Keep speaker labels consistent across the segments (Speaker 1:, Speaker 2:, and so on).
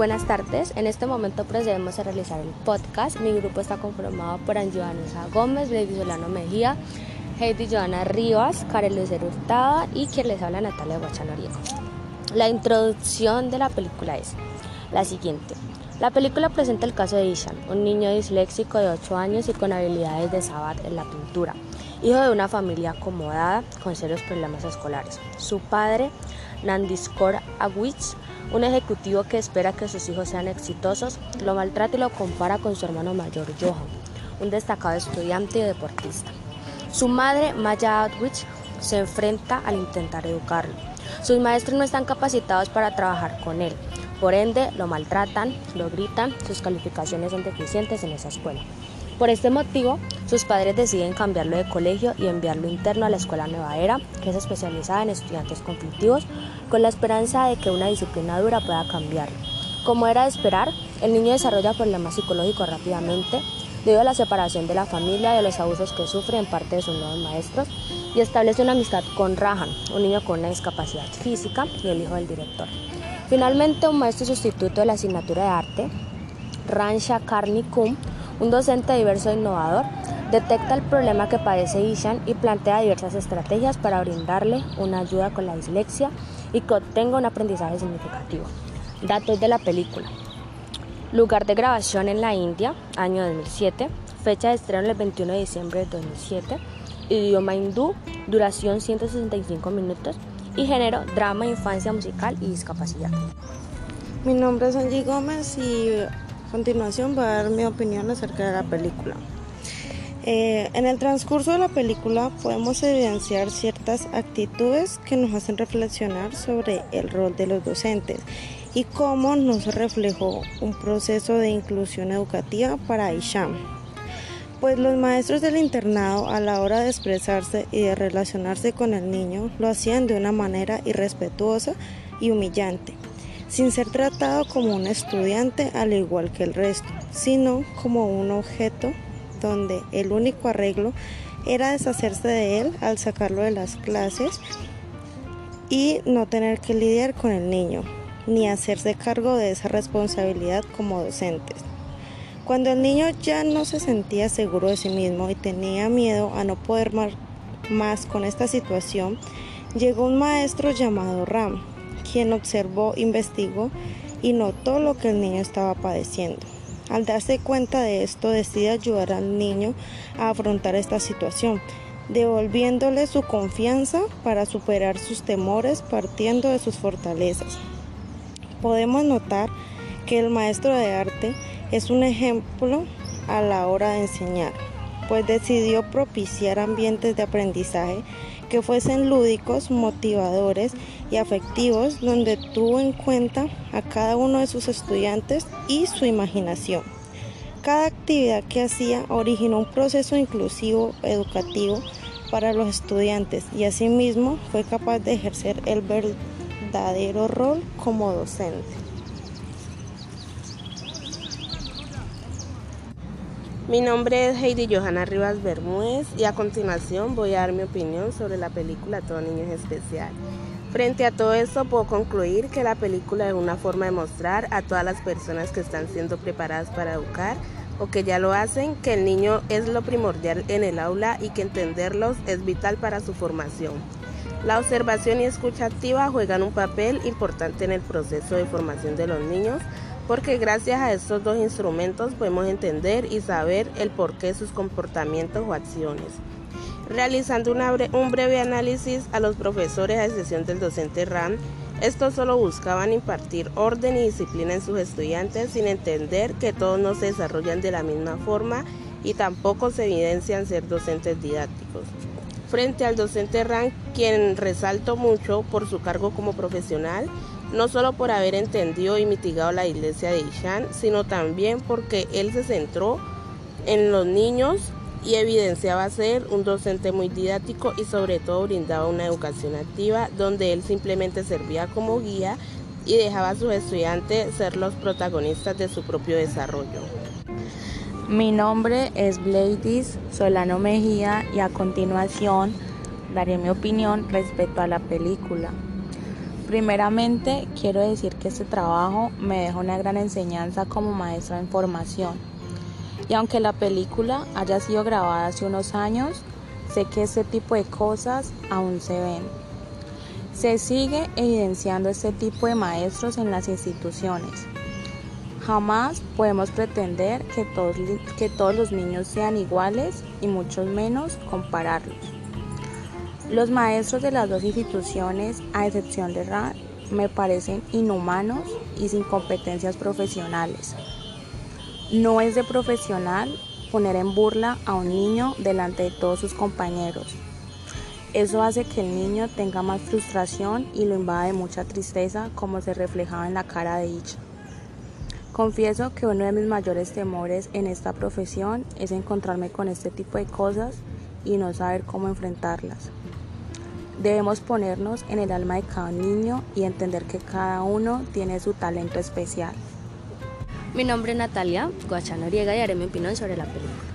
Speaker 1: Buenas tardes, en este momento procedemos a realizar el podcast. Mi grupo está conformado por Angie Vanessa Gómez, Lady Solano Mejía, Heidi Joana Rivas, Karen Lucero Hurtada y quien les habla Natalia Guachanoriego. La introducción de la película es la siguiente. La película presenta el caso de Ishan, un niño disléxico de 8 años y con habilidades de Sabat en la pintura, hijo de una familia acomodada con serios problemas escolares. Su padre, Nandiskor Awich, un ejecutivo que espera que sus hijos sean exitosos, lo maltrata y lo compara con su hermano mayor Johan, un destacado estudiante y deportista. Su madre, Maya Outwich, se enfrenta al intentar educarlo. Sus maestros no están capacitados para trabajar con él, por ende, lo maltratan, lo gritan, sus calificaciones son deficientes en esa escuela. Por este motivo, sus padres deciden cambiarlo de colegio y enviarlo interno a la escuela Nueva Era, que es especializada en estudiantes conflictivos, con la esperanza de que una disciplina dura pueda cambiarlo. Como era de esperar, el niño desarrolla problemas psicológicos rápidamente debido a la separación de la familia y a los abusos que sufre en parte de sus nuevos maestros y establece una amistad con Rahan, un niño con una discapacidad física y el hijo del director. Finalmente, un maestro sustituto de la asignatura de arte, Ransha Karni Kum, un docente diverso e innovador, detecta el problema que padece Ishan y plantea diversas estrategias para brindarle una ayuda con la dislexia y que obtenga un aprendizaje significativo. Datos de la película. Lugar de grabación en la India, año 2007. Fecha de estreno el 21 de diciembre de 2007. Idioma hindú, duración 165 minutos y género drama, infancia, musical y discapacidad.
Speaker 2: Mi nombre es Angie Gómez y continuación voy a dar mi opinión acerca de la película. Eh, en el transcurso de la película podemos evidenciar ciertas actitudes que nos hacen reflexionar sobre el rol de los docentes y cómo nos reflejó un proceso de inclusión educativa para Isham pues los maestros del internado a la hora de expresarse y de relacionarse con el niño lo hacían de una manera irrespetuosa y humillante, sin ser tratado como un estudiante al igual que el resto, sino como un objeto donde el único arreglo era deshacerse de él al sacarlo de las clases y no tener que lidiar con el niño, ni hacerse cargo de esa responsabilidad como docentes. Cuando el niño ya no se sentía seguro de sí mismo y tenía miedo a no poder más con esta situación, llegó un maestro llamado Ram, quien observó, investigó y notó lo que el niño estaba padeciendo. Al darse cuenta de esto, decide ayudar al niño a afrontar esta situación, devolviéndole su confianza para superar sus temores partiendo de sus fortalezas. Podemos notar que el maestro de arte es un ejemplo a la hora de enseñar, pues decidió propiciar ambientes de aprendizaje que fuesen lúdicos, motivadores y afectivos, donde tuvo en cuenta a cada uno de sus estudiantes y su imaginación. Cada actividad que hacía originó un proceso inclusivo educativo para los estudiantes y asimismo fue capaz de ejercer el verdadero rol como docente.
Speaker 3: Mi nombre es Heidi Johanna Rivas Bermúdez y a continuación voy a dar mi opinión sobre la película Todo Niño es Especial. Frente a todo esto puedo concluir que la película es una forma de mostrar a todas las personas que están siendo preparadas para educar o que ya lo hacen que el niño es lo primordial en el aula y que entenderlos es vital para su formación. La observación y escucha activa juegan un papel importante en el proceso de formación de los niños porque gracias a estos dos instrumentos podemos entender y saber el porqué de sus comportamientos o acciones. Realizando un breve análisis a los profesores a excepción del docente RAM, estos solo buscaban impartir orden y disciplina en sus estudiantes sin entender que todos no se desarrollan de la misma forma y tampoco se evidencian ser docentes didácticos. Frente al docente RAM, quien resalto mucho por su cargo como profesional, no solo por haber entendido y mitigado la iglesia de Ishan, sino también porque él se centró en los niños y evidenciaba ser un docente muy didáctico y sobre todo brindaba una educación activa donde él simplemente servía como guía y dejaba a sus estudiantes ser los protagonistas de su propio desarrollo.
Speaker 4: Mi nombre es Bladys Solano Mejía y a continuación daré mi opinión respecto a la película. Primeramente, quiero decir que este trabajo me deja una gran enseñanza como maestra en formación. Y aunque la película haya sido grabada hace unos años, sé que este tipo de cosas aún se ven. Se sigue evidenciando este tipo de maestros en las instituciones. Jamás podemos pretender que todos, que todos los niños sean iguales y mucho menos compararlos. Los maestros de las dos instituciones, a excepción de RAN, me parecen inhumanos y sin competencias profesionales. No es de profesional poner en burla a un niño delante de todos sus compañeros. Eso hace que el niño tenga más frustración y lo invade de mucha tristeza como se reflejaba en la cara de Icha. Confieso que uno de mis mayores temores en esta profesión es encontrarme con este tipo de cosas y no saber cómo enfrentarlas. Debemos ponernos en el alma de cada niño y entender que cada uno tiene su talento especial.
Speaker 1: Mi nombre es Natalia Guachán Noriega y haré mi opinión sobre la película.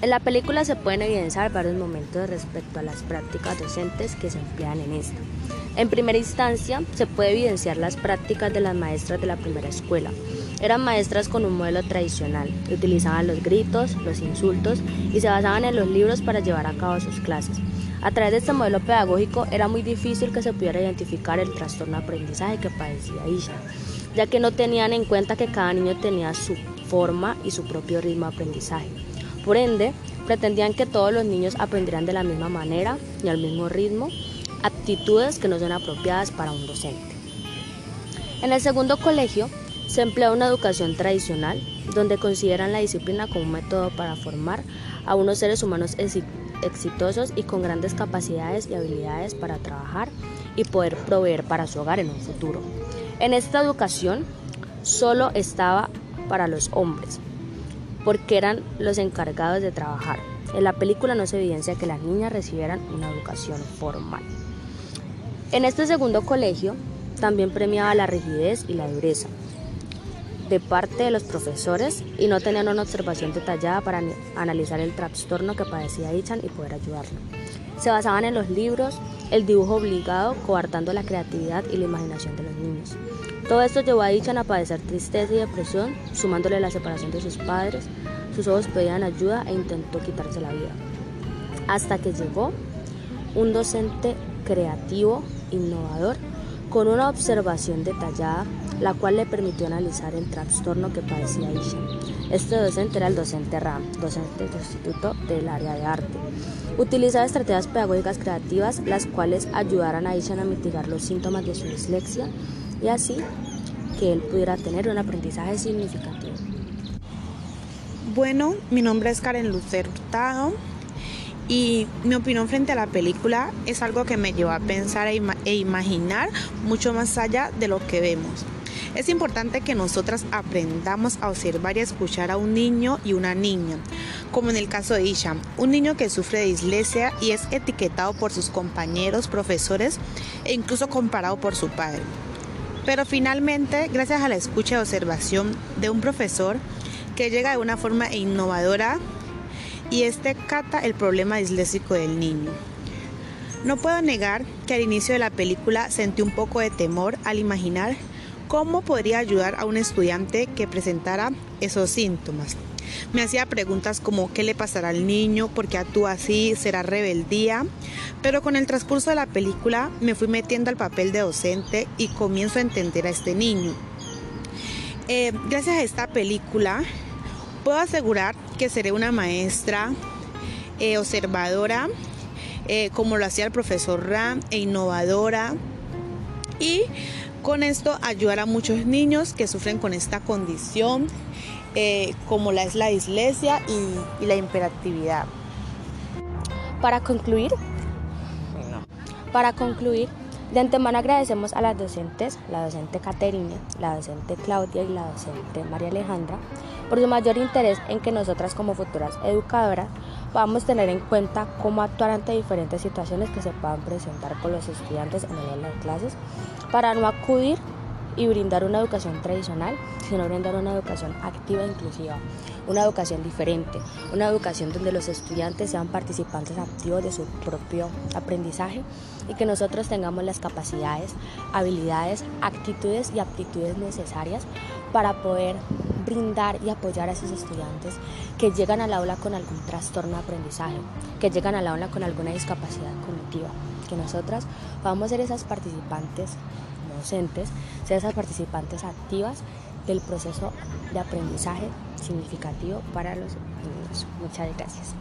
Speaker 1: En la película se pueden evidenciar varios momentos respecto a las prácticas docentes que se emplean en esta. En primera instancia, se puede evidenciar las prácticas de las maestras de la primera escuela. Eran maestras con un modelo tradicional, utilizaban los gritos, los insultos y se basaban en los libros para llevar a cabo sus clases. A través de este modelo pedagógico era muy difícil que se pudiera identificar el trastorno de aprendizaje que padecía Isha, ya que no tenían en cuenta que cada niño tenía su forma y su propio ritmo de aprendizaje. Por ende, pretendían que todos los niños aprendieran de la misma manera y al mismo ritmo, aptitudes que no son apropiadas para un docente. En el segundo colegio se emplea una educación tradicional, donde consideran la disciplina como un método para formar a unos seres humanos exitosos y con grandes capacidades y habilidades para trabajar y poder proveer para su hogar en un futuro. En esta educación solo estaba para los hombres, porque eran los encargados de trabajar. En la película no se evidencia que las niñas recibieran una educación formal. En este segundo colegio también premiaba la rigidez y la dureza, de parte de los profesores y no tenían una observación detallada para analizar el trastorno que padecía Ichan y poder ayudarlo. Se basaban en los libros, el dibujo obligado, coartando la creatividad y la imaginación de los niños. Todo esto llevó a Ichan a padecer tristeza y depresión, sumándole la separación de sus padres. Sus ojos pedían ayuda e intentó quitarse la vida. Hasta que llegó un docente creativo, innovador, con una observación detallada la cual le permitió analizar el trastorno que padecía Isha. Este docente era el docente RAM, docente del Instituto del Área de Arte. Utilizaba estrategias pedagógicas creativas las cuales ayudaran a Isha a mitigar los síntomas de su dislexia y así que él pudiera tener un aprendizaje significativo.
Speaker 5: Bueno, mi nombre es Karen Lucero Hurtado y mi opinión frente a la película es algo que me llevó a pensar e, e imaginar mucho más allá de lo que vemos. Es importante que nosotras aprendamos a observar y a escuchar a un niño y una niña, como en el caso de Isha, un niño que sufre de dislexia y es etiquetado por sus compañeros, profesores e incluso comparado por su padre. Pero finalmente, gracias a la escucha y observación de un profesor que llega de una forma innovadora y este cata el problema disléxico del niño. No puedo negar que al inicio de la película sentí un poco de temor al imaginar ¿Cómo podría ayudar a un estudiante que presentara esos síntomas? Me hacía preguntas como ¿qué le pasará al niño? ¿Por qué actúa así? ¿Será rebeldía? Pero con el transcurso de la película me fui metiendo al papel de docente y comienzo a entender a este niño. Eh, gracias a esta película puedo asegurar que seré una maestra eh, observadora, eh, como lo hacía el profesor Ram, e innovadora. Y con esto ayudar a muchos niños que sufren con esta condición, eh, como la es la dislexia y, la imperatividad.
Speaker 1: Para concluir, para concluir, de antemano agradecemos a las docentes, la docente Caterina, la docente Claudia y la docente María Alejandra, por su mayor interés en que nosotras como futuras educadoras podamos tener en cuenta cómo actuar ante diferentes situaciones que se puedan presentar con los estudiantes en el aula de clases para no acudir y brindar una educación tradicional, sino brindar una educación activa e inclusiva, una educación diferente, una educación donde los estudiantes sean participantes activos de su propio aprendizaje y que nosotros tengamos las capacidades, habilidades, actitudes y aptitudes necesarias para poder brindar y apoyar a esos estudiantes que llegan al aula con algún trastorno de aprendizaje, que llegan al aula con alguna discapacidad cognitiva, que nosotras vamos a ser esas participantes docentes, ser esas participantes activas del proceso de aprendizaje significativo para los niños. Muchas gracias.